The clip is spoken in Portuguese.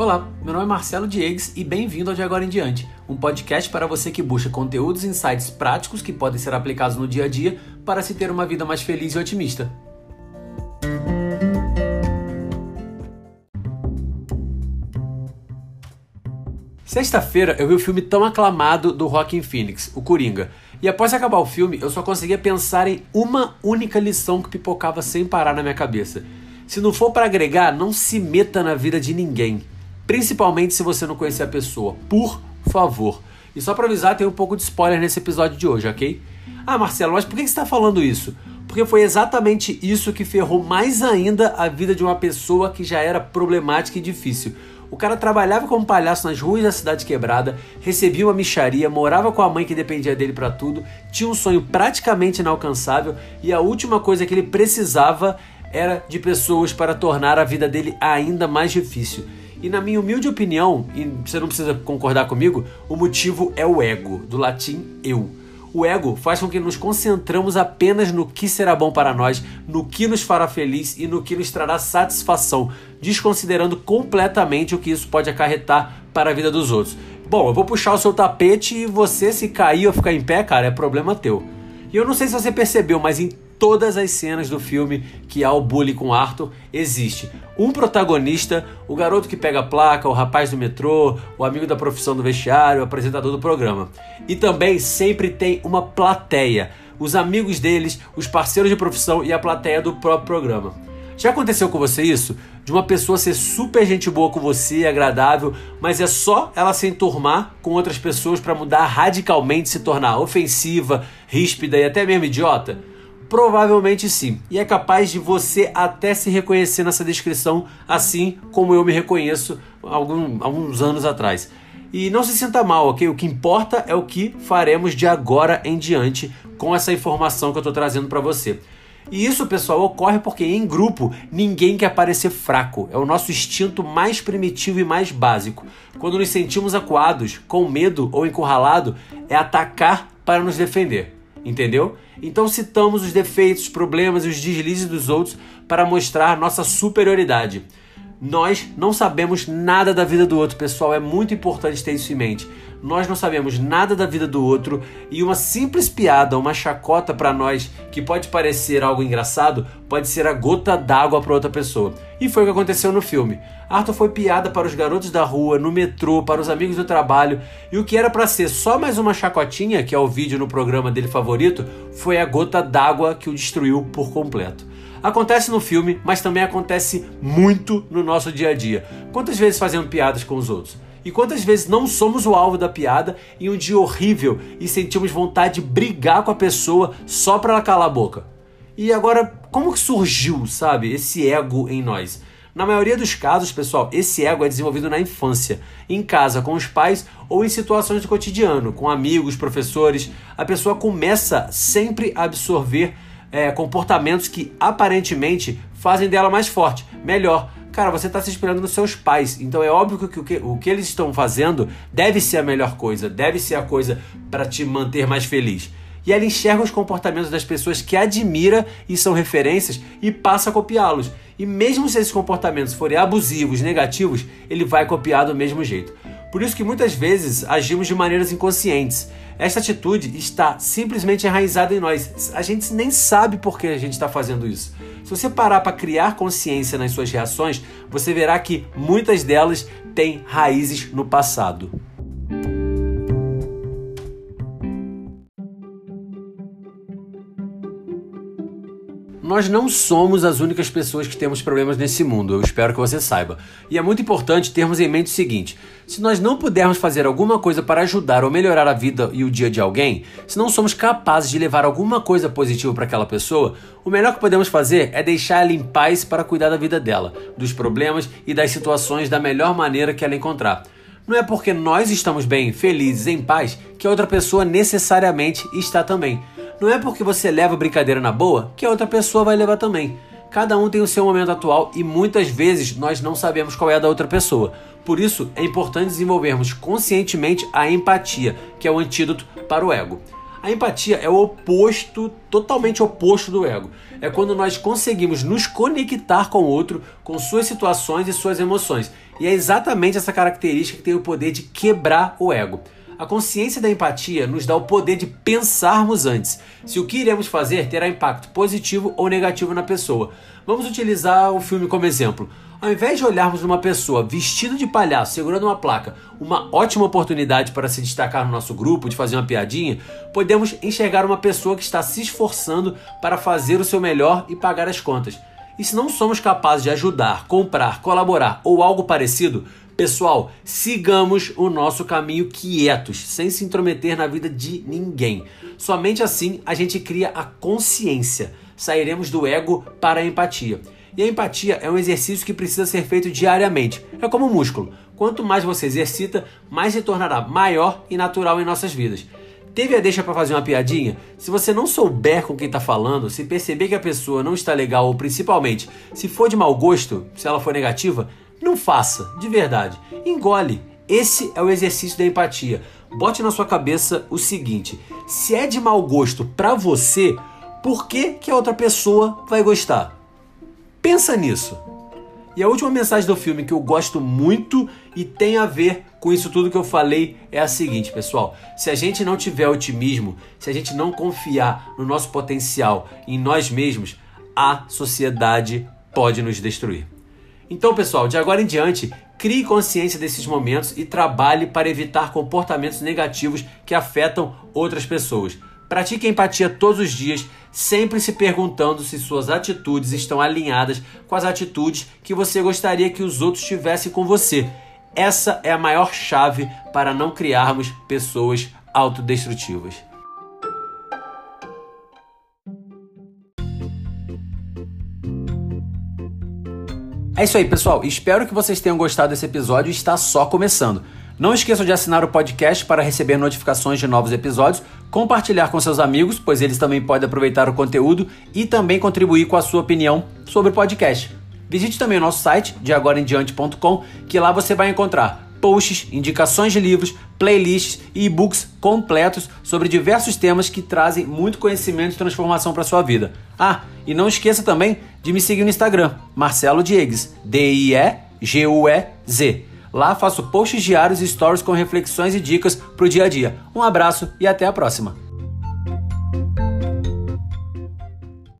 Olá, meu nome é Marcelo Diegues e bem-vindo ao De Agora em Diante, um podcast para você que busca conteúdos e insights práticos que podem ser aplicados no dia a dia para se ter uma vida mais feliz e otimista. Sexta-feira eu vi o filme tão aclamado do Joaquin Phoenix, O Coringa. E após acabar o filme, eu só conseguia pensar em uma única lição que pipocava sem parar na minha cabeça. Se não for para agregar, não se meta na vida de ninguém. Principalmente se você não conhecer a pessoa. Por favor. E só para avisar, tem um pouco de spoiler nesse episódio de hoje, ok? Ah, Marcelo, mas por que você está falando isso? Porque foi exatamente isso que ferrou mais ainda a vida de uma pessoa que já era problemática e difícil. O cara trabalhava como palhaço nas ruas da cidade quebrada, recebia uma micharia, morava com a mãe que dependia dele para tudo, tinha um sonho praticamente inalcançável e a última coisa que ele precisava era de pessoas para tornar a vida dele ainda mais difícil. E na minha humilde opinião, e você não precisa concordar comigo, o motivo é o ego, do latim eu. O ego faz com que nos concentramos apenas no que será bom para nós, no que nos fará feliz e no que nos trará satisfação, desconsiderando completamente o que isso pode acarretar para a vida dos outros. Bom, eu vou puxar o seu tapete e você, se cair ou ficar em pé, cara, é problema teu. E eu não sei se você percebeu, mas em todas as cenas do filme que há o bullying com Arthur, existe um protagonista, o garoto que pega a placa, o rapaz do metrô, o amigo da profissão do vestiário, o apresentador do programa. E também sempre tem uma plateia, os amigos deles, os parceiros de profissão e a plateia do próprio programa. Já aconteceu com você isso? De uma pessoa ser super gente boa com você, agradável, mas é só ela se enturmar com outras pessoas para mudar radicalmente, se tornar ofensiva, ríspida e até mesmo idiota? Provavelmente sim. E é capaz de você até se reconhecer nessa descrição, assim como eu me reconheço algum, alguns anos atrás. E não se sinta mal, ok? O que importa é o que faremos de agora em diante com essa informação que eu estou trazendo para você. E isso, pessoal, ocorre porque em grupo ninguém quer parecer fraco. É o nosso instinto mais primitivo e mais básico. Quando nos sentimos acuados, com medo ou encurralado, é atacar para nos defender. Entendeu? Então citamos os defeitos, problemas e os deslizes dos outros para mostrar nossa superioridade. Nós não sabemos nada da vida do outro, pessoal, é muito importante ter isso em mente. Nós não sabemos nada da vida do outro e uma simples piada, uma chacota para nós que pode parecer algo engraçado, pode ser a gota d'água para outra pessoa. E foi o que aconteceu no filme. Arthur foi piada para os garotos da rua, no metrô, para os amigos do trabalho, e o que era para ser só mais uma chacotinha, que é o vídeo no programa dele favorito, foi a gota d'água que o destruiu por completo. Acontece no filme, mas também acontece muito no nosso dia a dia. Quantas vezes fazemos piadas com os outros? E quantas vezes não somos o alvo da piada em um dia horrível e sentimos vontade de brigar com a pessoa só para ela calar a boca? E agora, como que surgiu, sabe, esse ego em nós? Na maioria dos casos, pessoal, esse ego é desenvolvido na infância, em casa, com os pais ou em situações do cotidiano, com amigos, professores. A pessoa começa sempre a absorver é, comportamentos que aparentemente fazem dela mais forte, melhor. Cara, você está se inspirando nos seus pais, então é óbvio que o, que o que eles estão fazendo deve ser a melhor coisa, deve ser a coisa para te manter mais feliz. E ela enxerga os comportamentos das pessoas que admira e são referências e passa a copiá-los. E mesmo se esses comportamentos forem abusivos, negativos, ele vai copiar do mesmo jeito. Por isso que muitas vezes agimos de maneiras inconscientes. Esta atitude está simplesmente enraizada em nós. A gente nem sabe por que a gente está fazendo isso. Se você parar para criar consciência nas suas reações, você verá que muitas delas têm raízes no passado. Nós não somos as únicas pessoas que temos problemas nesse mundo, eu espero que você saiba. E é muito importante termos em mente o seguinte: se nós não pudermos fazer alguma coisa para ajudar ou melhorar a vida e o dia de alguém, se não somos capazes de levar alguma coisa positiva para aquela pessoa, o melhor que podemos fazer é deixar ela em paz para cuidar da vida dela, dos problemas e das situações da melhor maneira que ela encontrar. Não é porque nós estamos bem, felizes, em paz, que a outra pessoa necessariamente está também. Não é porque você leva brincadeira na boa que a outra pessoa vai levar também. Cada um tem o seu momento atual e muitas vezes nós não sabemos qual é a da outra pessoa. Por isso, é importante desenvolvermos conscientemente a empatia, que é o antídoto para o ego. A empatia é o oposto, totalmente oposto do ego. É quando nós conseguimos nos conectar com o outro, com suas situações e suas emoções. E é exatamente essa característica que tem o poder de quebrar o ego. A consciência da empatia nos dá o poder de pensarmos antes se o que iremos fazer terá impacto positivo ou negativo na pessoa. Vamos utilizar o filme como exemplo. Ao invés de olharmos uma pessoa vestida de palhaço segurando uma placa, uma ótima oportunidade para se destacar no nosso grupo, de fazer uma piadinha, podemos enxergar uma pessoa que está se esforçando para fazer o seu melhor e pagar as contas. E se não somos capazes de ajudar, comprar, colaborar ou algo parecido, pessoal, sigamos o nosso caminho quietos, sem se intrometer na vida de ninguém. Somente assim a gente cria a consciência. Sairemos do ego para a empatia. E a empatia é um exercício que precisa ser feito diariamente. É como um músculo. Quanto mais você exercita, mais se tornará maior e natural em nossas vidas. Teve a deixa para fazer uma piadinha? Se você não souber com quem está falando, se perceber que a pessoa não está legal ou principalmente se for de mau gosto, se ela for negativa, não faça, de verdade. Engole. Esse é o exercício da empatia. Bote na sua cabeça o seguinte: se é de mau gosto para você, por que, que a outra pessoa vai gostar? Pensa nisso. E a última mensagem do filme que eu gosto muito e tem a ver com isso tudo que eu falei é a seguinte, pessoal: se a gente não tiver otimismo, se a gente não confiar no nosso potencial, em nós mesmos, a sociedade pode nos destruir. Então, pessoal, de agora em diante, crie consciência desses momentos e trabalhe para evitar comportamentos negativos que afetam outras pessoas. Pratique empatia todos os dias, sempre se perguntando se suas atitudes estão alinhadas com as atitudes que você gostaria que os outros tivessem com você. Essa é a maior chave para não criarmos pessoas autodestrutivas. É isso aí, pessoal. Espero que vocês tenham gostado desse episódio. Está só começando. Não esqueçam de assinar o podcast para receber notificações de novos episódios, compartilhar com seus amigos, pois eles também podem aproveitar o conteúdo e também contribuir com a sua opinião sobre o podcast. Visite também o nosso site, de agoraemdiante.com, que lá você vai encontrar posts, indicações de livros, playlists e e-books completos sobre diversos temas que trazem muito conhecimento e transformação para sua vida. Ah, e não esqueça também de me seguir no Instagram, Marcelo Diegues, D-I-E-G-U-E-Z. Lá faço posts diários e stories com reflexões e dicas para o dia a dia. Um abraço e até a próxima!